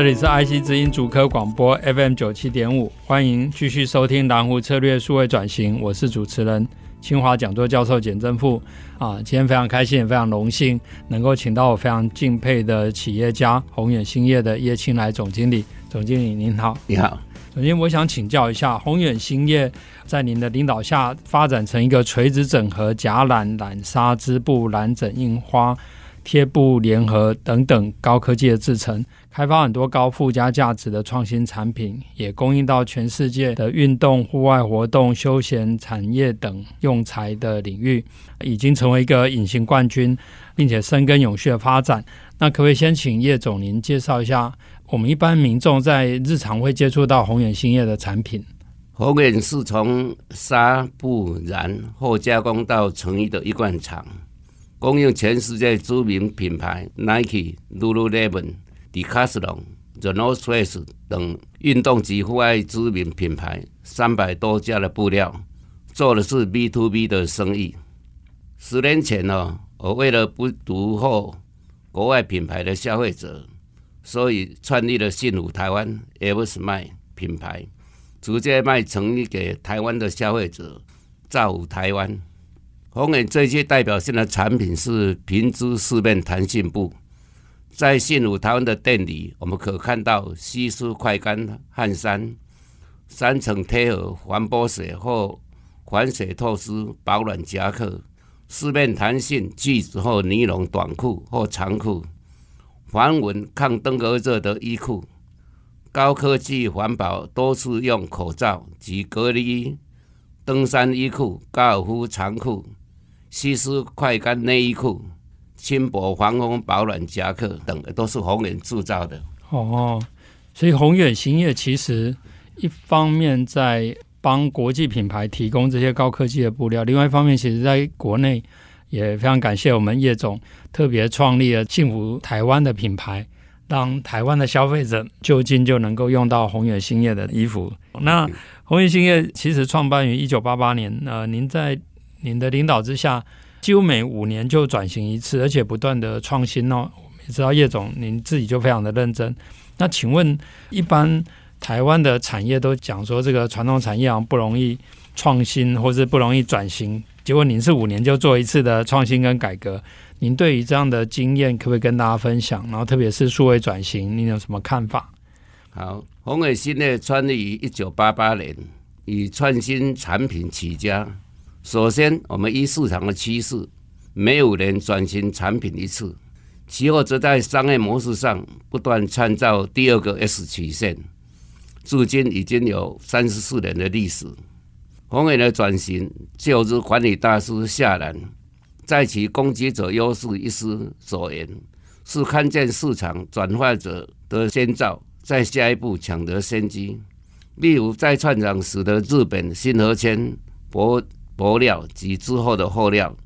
这里是 IC 之音主科广播 FM 九七点五，欢迎继续收听蓝湖策略数位转型，我是主持人清华讲座教授简正富啊，今天非常开心，也非常荣幸能够请到我非常敬佩的企业家宏远兴业的叶青来总经理，总经理您好，你好。首先我想请教一下，宏远兴业在您的领导下发展成一个垂直整合甲染、染纱、织布、染整、印花。贴布联合等等高科技的制程，开发很多高附加价值的创新产品，也供应到全世界的运动、户外活动、休闲产业等用材的领域，已经成为一个隐形冠军，并且深耕永续的发展。那可不可以先请叶总您介绍一下，我们一般民众在日常会接触到宏远兴业的产品？宏远是从纱布染后加工到成衣的一贯厂。供应全世界知名品牌 Nike、Lululemon、Decathlon、The North Face 等运动及户外知名品牌三百多家的布料，做的是 B to B 的生意。十年前呢，我为了不独后国外品牌的消费者，所以创立了信武台湾 Eversmile 品牌，直接卖成衣给台湾的消费者，造福台湾。宏远最具代表性的产品是平织四面弹性布，在信武台湾的店里，我们可看到吸湿快干汗衫、三层贴合防泼水或防水透湿保暖夹克、四面弹性聚酯或尼龙短裤或长裤、防蚊抗登革热的衣裤、高科技环保多次用口罩及隔离衣、登山衣裤、高尔夫长裤。吸湿快干内衣裤、轻薄防风保暖夹克等，都是宏远制造的。哦，所以宏远兴业其实一方面在帮国际品牌提供这些高科技的布料，另外一方面，其实在国内也非常感谢我们叶总特别创立了幸福台湾的品牌，让台湾的消费者就近就能够用到宏远兴业的衣服。那宏远兴业其实创办于一九八八年，呃，您在您的领导之下，几乎每五年就转型一次，而且不断的创新哦。我们也知道叶总您自己就非常的认真。那请问，一般台湾的产业都讲说这个传统产业啊不容易创新，或是不容易转型，结果您是五年就做一次的创新跟改革。您对于这样的经验，可不可以跟大家分享？然后特别是数位转型，您有什么看法？好，宏远兴业创立于一九八八年，以创新产品起家。首先，我们依市场的趋势，每五年转型产品一次；其后则在商业模式上不断创造第二个 S 曲线。至今已经有三十四年的历史。宏远的转型，就如管理大师夏兰在其《攻击者优势》一诗所言，是看见市场转化者的先兆，在下一步抢得先机。例如，在创厂时的日本新和谦博。薄料及之后的厚料，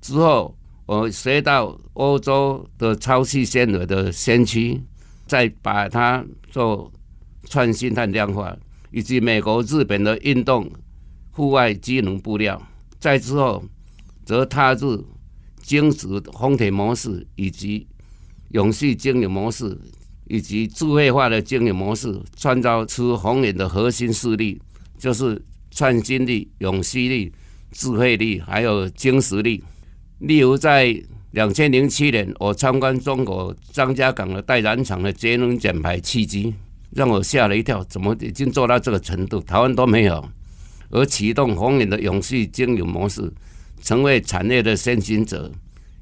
之后我学到欧洲的超细纤维的先驱，再把它做创新碳量化，以及美国、日本的运动户外机能布料，再之后则踏入精实烘焙模式，以及永续经营模式，以及智慧化的经营模式，创造出宏远的核心势力，就是创新力、永续力。智慧力还有精实力，例如在两千零七年，我参观中国张家港的代染厂的节能减排契机，让我吓了一跳，怎么已经做到这个程度？台湾都没有，而启动宏远的永续经营模式，成为产业的先行者。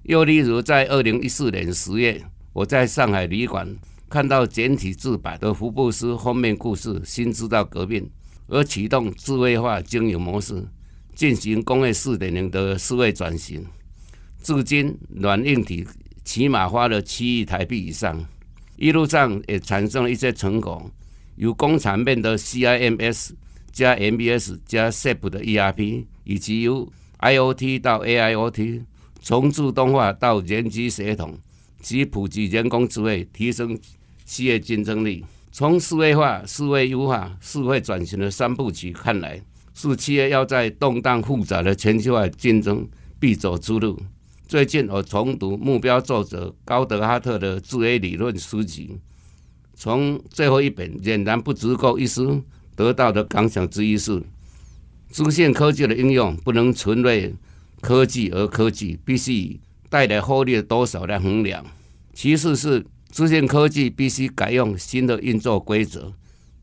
又例如在二零一四年十月，我在上海旅馆看到简体字版的福布斯封面故事“新制造革命”，而启动智慧化经营模式。进行工业四点零的思维转型，至今软硬体起码花了七亿台币以上，一路上也产生了一些成果，由工厂面的 CIMS 加 MBS 加 SAP 的 ERP，以及由 IoT 到 AIoT，从自动化到人机协同及普及人工智慧，提升企业竞争力。从数位化、数位优化、数位转型的三部曲看来，是企业要在动荡复杂的全球化竞争必走之路。最近我重读目标作者高德哈特的自 A 理论书籍，从最后一本俨然不足够一书得到的感想之一是：资讯科技的应用不能纯为科技而科技，必须以带来获利多少来衡量。其次是资讯科技必须改用新的运作规则，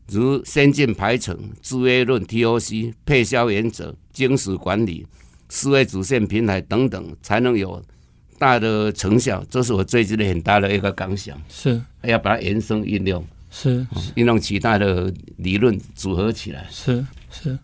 如先进排程、制约论、TOC、配销原则、精实管理。思维主线平台等等，才能有大的成效。这是我最近的很大的一个感想。是，要把它延伸运用，是运用其他的理论组合起来。是是，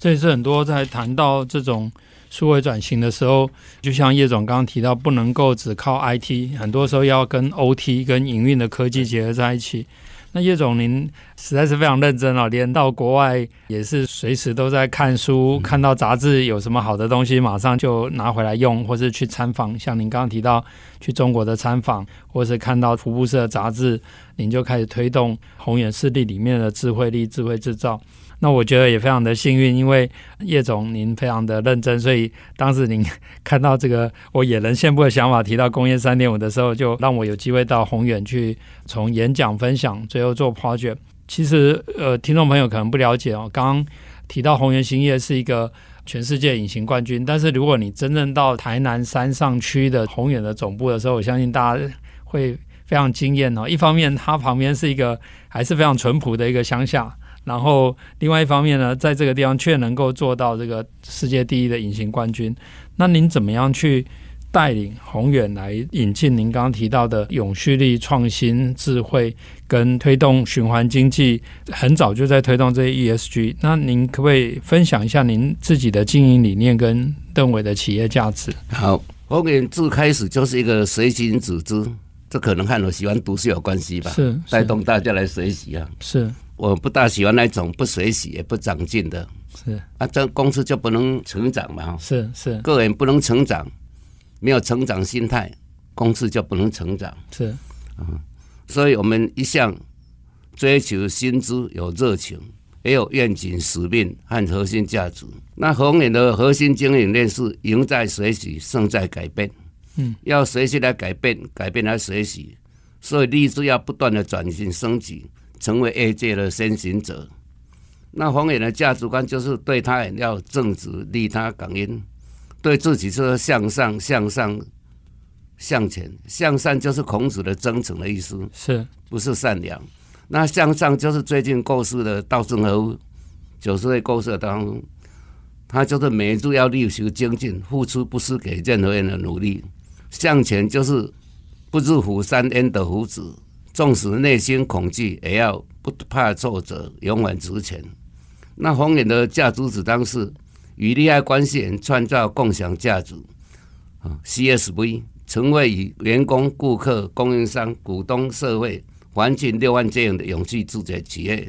这也是很多在谈到这种数位转型的时候，就像叶总刚刚提到，不能够只靠 IT，很多时候要跟 OT 跟营运的科技结合在一起。那叶总，您实在是非常认真哦，连到国外也是随时都在看书，看到杂志有什么好的东西，马上就拿回来用，或是去参访。像您刚刚提到去中国的参访，或是看到福布斯的杂志，您就开始推动宏远势力里面的智慧力、智慧制造。那我觉得也非常的幸运，因为叶总您非常的认真，所以当时您看到这个我野人献步的想法提到工业三点五的时候，就让我有机会到宏远去从演讲分享，最后做 project。其实呃，听众朋友可能不了解哦，刚刚提到宏源兴业是一个全世界隐形冠军，但是如果你真正到台南山上区的宏远的总部的时候，我相信大家会非常惊艳哦。一方面，它旁边是一个还是非常淳朴的一个乡下。然后，另外一方面呢，在这个地方却能够做到这个世界第一的隐形冠军。那您怎么样去带领宏远来引进您刚刚提到的永续力、创新、智慧跟推动循环经济？很早就在推动这些 ESG。那您可不可以分享一下您自己的经营理念跟邓伟的企业价值？好，宏远自开始就是一个随行组织，这可能和我喜欢读书有关系吧？是，是带动大家来学习啊。是。我不大喜欢那种不学习也不长进的，是啊，这公司就不能成长嘛？是是，个人不能成长，没有成长心态，公司就不能成长。是，嗯，所以我们一向追求薪资，有热情，也有愿景、使命和核心价值。那宏远的核心经营理念是赢在学习，胜在改变。嗯，要学习来改变，改变来学习，所以立志要不断的转型升级。成为业界的先行者。那黄远的价值观就是对他人要正直、利他、感恩；对自己是向上、向上、向前。向善就是孔子的真诚的意思，是不是善良？那向上就是最近过世的稻盛和夫，九十岁过世的当中，他就是每一日要力求精进，付出不输给任何人的努力。向前就是不知虎山焉得虎子。纵使内心恐惧，也要不怕挫折，勇往直前。那宏远的价值主张是与利害关系人创造共享价值啊，CSV 成为与员工、顾客、供应商、股东、社会、环境六万这样的永续自主企业，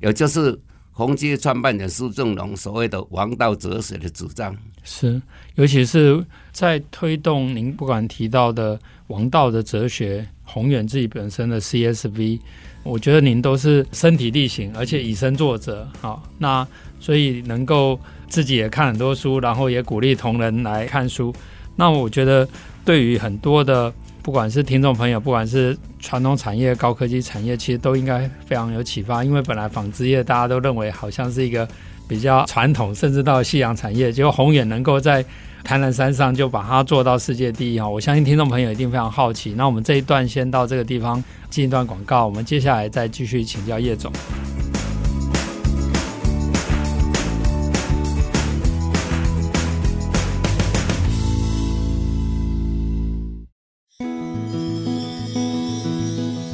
也就是宏基创办人苏正荣所谓的王道哲学的主张。是，尤其是在推动您不管提到的王道的哲学。宏远自己本身的 CSV，我觉得您都是身体力行，而且以身作则。好，那所以能够自己也看很多书，然后也鼓励同仁来看书。那我觉得对于很多的不管是听众朋友，不管是传统产业、高科技产业，其实都应该非常有启发。因为本来纺织业大家都认为好像是一个比较传统，甚至到夕阳产业，结果宏远能够在台南山上就把它做到世界第一哈！我相信听众朋友一定非常好奇。那我们这一段先到这个地方进一段广告，我们接下来再继续请教叶总。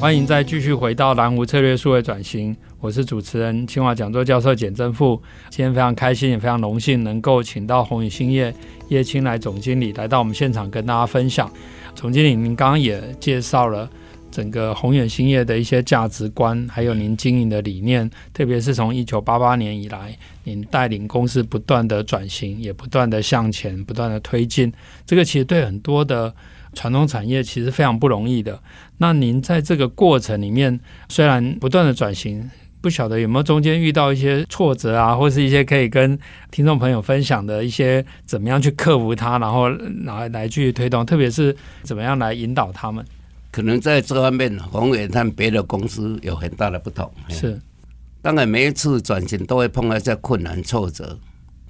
欢迎再继续回到蓝湖策略数位转型。我是主持人清华讲座教授简正富。今天非常开心，也非常荣幸能够请到宏远兴业叶青来总经理来到我们现场跟大家分享。总经理，您刚刚也介绍了。整个宏远兴业的一些价值观，还有您经营的理念，特别是从一九八八年以来，您带领公司不断的转型，也不断的向前，不断的推进。这个其实对很多的传统产业其实非常不容易的。那您在这个过程里面，虽然不断的转型，不晓得有没有中间遇到一些挫折啊，或是一些可以跟听众朋友分享的一些怎么样去克服它，然后来来去推动，特别是怎么样来引导他们。可能在这方面，宏远和别的公司有很大的不同。是，当然每一次转型都会碰到一些困难挫折，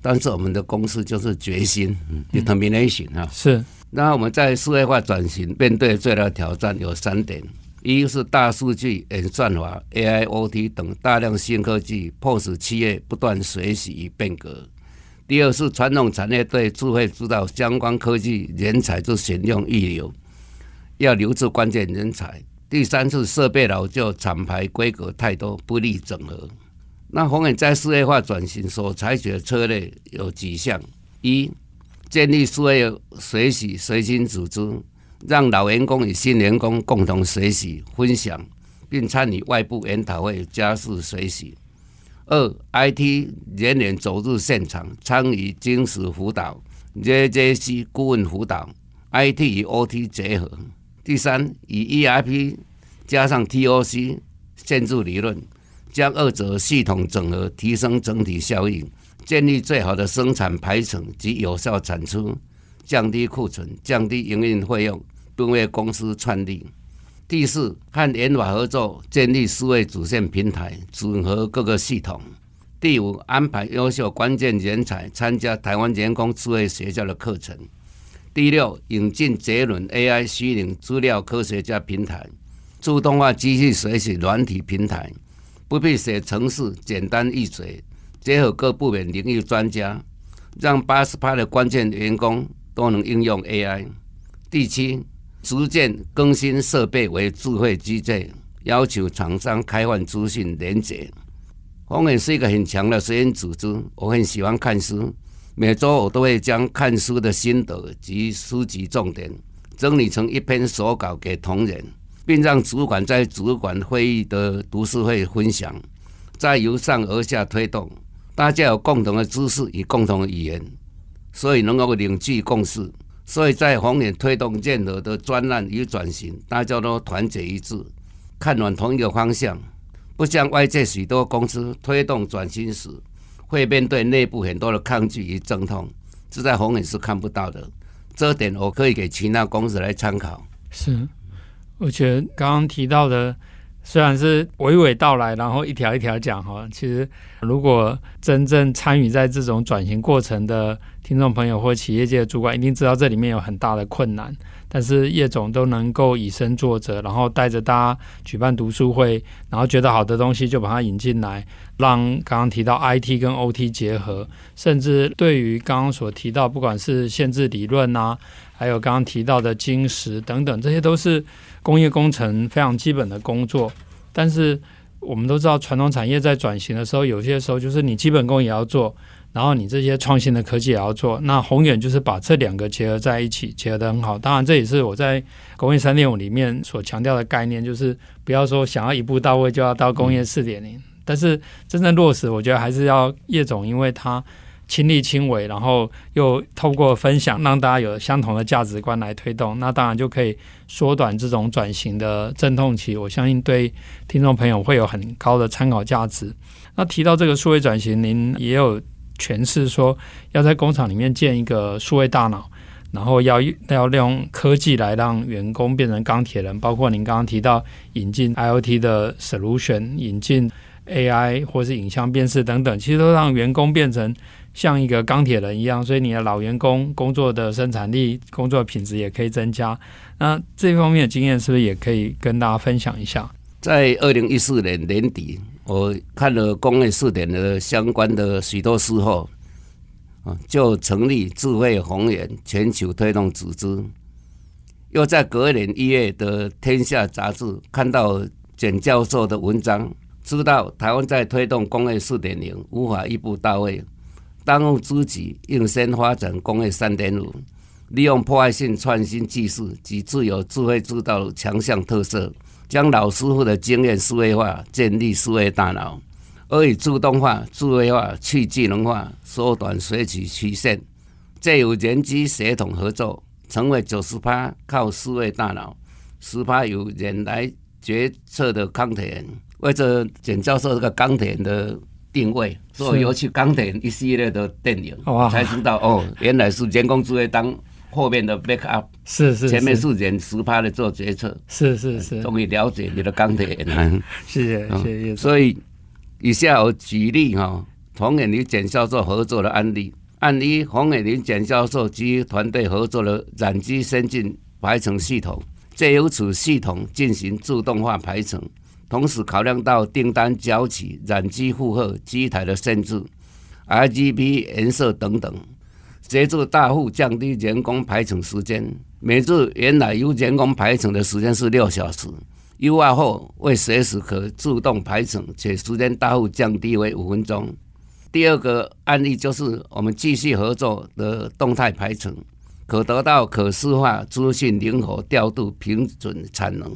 但是我们的公司就是决心，determination 啊。是。那我们在数位化转型面对最大的挑战有三点：一是大数据、演算法、AIoT 等大量新科技，迫使企业不断学习与变革；第二是传统产业对智慧制造相关科技人才之选用预留。要留住关键人才。第三是设备老旧，厂牌规格太多，不利整合。那宏远在数位化转型所采取的策略有几项：一、建立数位学习随心组织，让老员工与新员工共同学习分享，并参与外部研讨会，加速学习；二、IT 人员走入现场，参与精实辅导，JJC 顾问辅导，IT 与 OT 结合。第三，以 ERP 加上 TOC 建筑理论，将二者系统整合，提升整体效益，建立最好的生产排程及有效产出，降低库存，降低营运费用，并为公司创立。第四，和研发合作，建立数位主线平台，整合各个系统。第五，安排优秀关键人才参加台湾员工智慧学校的课程。第六，引进杰伦 AI 虚拟资料科学家平台，自动化机器学习软体平台，不必写程式，简单易学，结合各部门领域专家，让八十趴的关键员工都能应用 AI。第七，逐渐更新设备为智慧机制，要求厂商开放资讯连接。宏远是一个很强的实验组织，我很喜欢看书。每周我都会将看书的心得及书籍重点整理成一篇手稿给同仁，并让主管在主管会议的读书会分享，再由上而下推动，大家有共同的知识与共同的语言，所以能够凝聚共识。所以在宏远推动任何的专案与转型，大家都团结一致，看往同一个方向，不像外界许多公司推动转型时。会面对内部很多的抗拒与阵痛，这在宏远是看不到的。这点我可以给其他公司来参考。是，而且刚刚提到的虽然是娓娓道来，然后一条一条讲哈，其实如果真正参与在这种转型过程的听众朋友或企业界的主管，一定知道这里面有很大的困难。但是叶总都能够以身作则，然后带着大家举办读书会，然后觉得好的东西就把它引进来，让刚刚提到 IT 跟 OT 结合，甚至对于刚刚所提到，不管是限制理论啊，还有刚刚提到的晶石等等，这些都是工业工程非常基本的工作。但是我们都知道，传统产业在转型的时候，有些时候就是你基本功也要做。然后你这些创新的科技也要做，那宏远就是把这两个结合在一起，结合得很好。当然，这也是我在工业三点五里面所强调的概念，就是不要说想要一步到位就要到工业四点零，但是真正落实，我觉得还是要叶总，因为他亲力亲为，然后又透过分享，让大家有相同的价值观来推动，那当然就可以缩短这种转型的阵痛期。我相信对听众朋友会有很高的参考价值。那提到这个数位转型，您也有。诠释说，要在工厂里面建一个数位大脑，然后要要利用科技来让员工变成钢铁人。包括您刚刚提到引进 IoT 的 solution，引进 AI 或是影像辨识等等，其实都让员工变成像一个钢铁人一样。所以你的老员工工作的生产力、工作品质也可以增加。那这方面的经验是不是也可以跟大家分享一下？在二零一四年年底。我看了工业四点的相关的许多事后，啊，就成立智慧宏远全球推动组织。又在隔年一月的《天下》杂志看到简教授的文章，知道台湾在推动工业四点零无法一步到位，当务之急应先发展工业三点五，利用破坏性创新技术及自有智慧制造强项特色，将老师傅的经验数位化，建立数位大脑，而以自动化、智慧化、去技能化缩短学习曲线，借由人机协同合作，成为九十趴靠思维大脑，十趴由人来决策的钢铁人。为着简教授这个钢铁人的定位，所以有去钢铁人一系列的电影，才知道哦，原来是人工智慧当后面的 back up，是是，前面是人十趴的做决策，是是是，终于了解你的钢铁人。谢谢谢谢。所以以下我举例哈，同远林简教授合作的案例，案一洪远林简教授及团队合作的染机先进排程系统，借由此系统进行自动化排程。同时考量到订单交期、染机负荷、机台的限制、RGB 颜色等等，协助大幅降低人工排程时间。每日原来由人工排程的时间是六小时，优化后为随时可自动排程，且时间大幅降低为五分钟。第二个案例就是我们继续合作的动态排程，可得到可视化资讯，灵活调度，平准产能。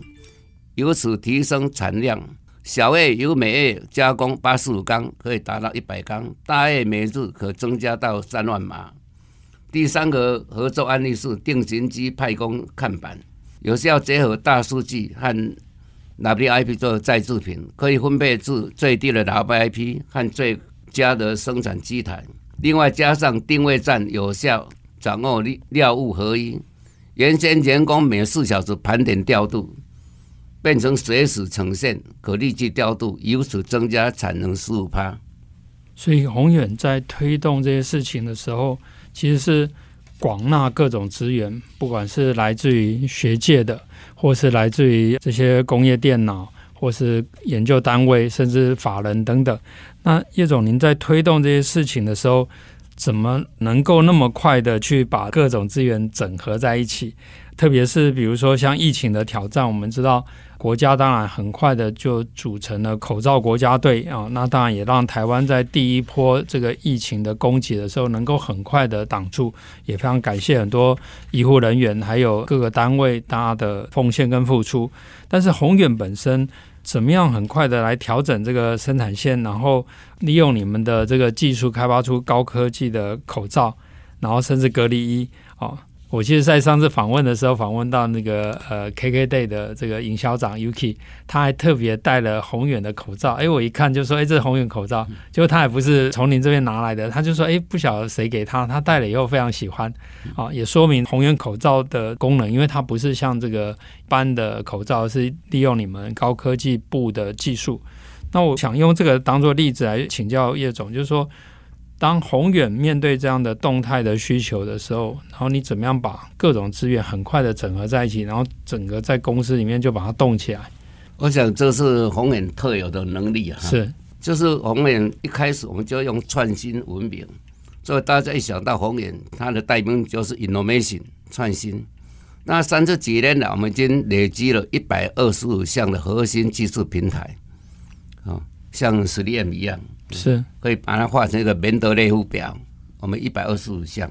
由此提升产量，小叶由每月加工八十五缸，可以达到一百缸；大叶每日可增加到三万码。第三个合作案例是定型机派工看板，有效结合大数据和 WIP 做再制品，可以分配至最低的 WIP 和最佳的生产机台。另外加上定位站，有效掌握料物合一。原先员工每四小时盘点调度。变成随时呈现，可立即调度，由此增加产能十五趴。所以宏远在推动这些事情的时候，其实是广纳各种资源，不管是来自于学界的，或是来自于这些工业电脑，或是研究单位，甚至法人等等。那叶总，您在推动这些事情的时候，怎么能够那么快的去把各种资源整合在一起？特别是比如说像疫情的挑战，我们知道。国家当然很快的就组成了口罩国家队啊，那当然也让台湾在第一波这个疫情的攻击的时候能够很快的挡住，也非常感谢很多医护人员还有各个单位大家的奉献跟付出。但是宏远本身怎么样很快的来调整这个生产线，然后利用你们的这个技术开发出高科技的口罩，然后甚至隔离衣啊。我其实，在上次访问的时候，访问到那个呃 KKday 的这个营销长 Yuki，他还特别戴了宏远的口罩。哎，我一看就说，哎，这是宏远口罩。结果他也不是从您这边拿来的，他就说，哎，不晓得谁给他，他戴了以后非常喜欢。啊，也说明宏远口罩的功能，因为它不是像这个一般的口罩，是利用你们高科技部的技术。那我想用这个当做例子来请教叶总，就是说。当宏远面对这样的动态的需求的时候，然后你怎么样把各种资源很快的整合在一起，然后整个在公司里面就把它动起来？我想这是宏远特有的能力啊。是，就是宏远一开始我们就用创新闻名，所以大家一想到宏远，它的代名就是 innovation 创新。那三十几年来，我们已经累积了一百二十五项的核心技术平台，啊，像实验一样。是可以把它画成一个门德列夫表，我们一百二十五项，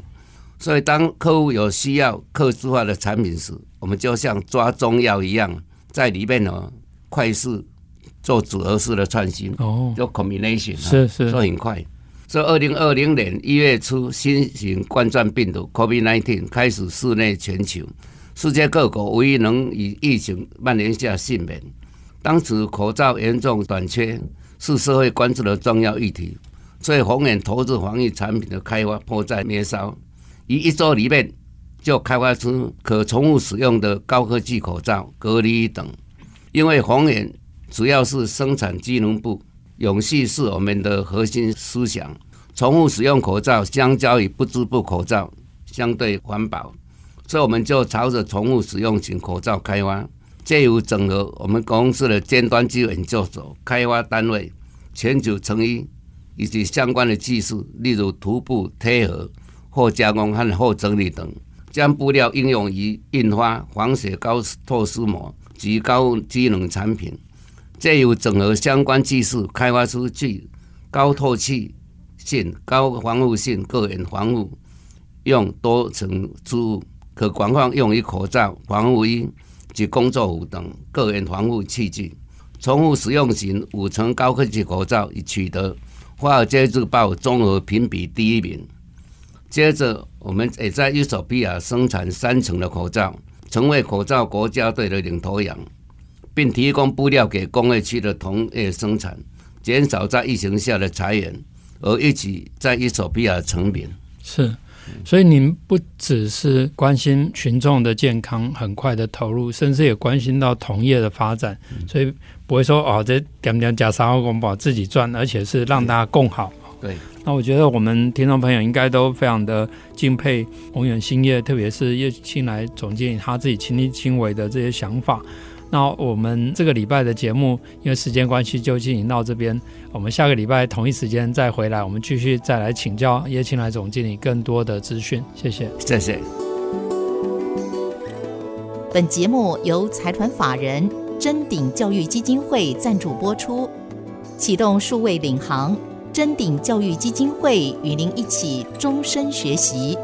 所以当客户有需要客制化的产品时，我们就像抓中药一样，在里面呢快速做组合式的创新哦，做 combination 是是，做很快。所以二零二零年一月初，新型冠状病毒 COVID-19 开始肆虐全球，世界各国唯一能以疫情蔓延下幸免。当时口罩严重短缺。是社会关注的重要议题，所以宏远投资防疫产品的开发迫在眉梢，于一周里面就开发出可重复使用的高科技口罩、隔离衣等。因为宏远主要是生产机能部，永续是我们的核心思想。重复使用口罩相较于不织布口罩相对环保，所以我们就朝着重复使用型口罩开发。借由整合我们公司的尖端技术研究所、开发单位、全球成衣以及相关的技术，例如涂布、贴合、后加工和后整理等，将布料应用于印花、防水高透湿膜及高机能产品，借由整合相关技术，开发出具高透气性、高防护性个人防护用多层织物，可广泛用于口罩、防护衣。及工作服等个人防护器具。重复使用型五层高科技口罩已取得《华尔街日报》综合评比第一名。接着，我们也在伊索比亚生产三层的口罩，成为口罩国家队的领头羊，并提供布料给工业区的同业生产，减少在疫情下的裁员，而一起在伊索比亚成名。是，所以您不只是关心群众的健康，很快的投入，甚至也关心到同业的发展，所以不会说哦，这点点加三号公保自己赚，而且是让大家共好。对，那我觉得我们听众朋友应该都非常的敬佩宏远兴业，特别是叶青来总经理他自己亲力亲为的这些想法。那我们这个礼拜的节目，因为时间关系就进行到这边，我们下个礼拜同一时间再回来，我们继续再来请教叶青来总经理更多的资讯。谢谢，谢谢。本节目由财团法人臻鼎教育基金会赞助播出，启动数位领航。臻鼎教育基金会与您一起终身学习。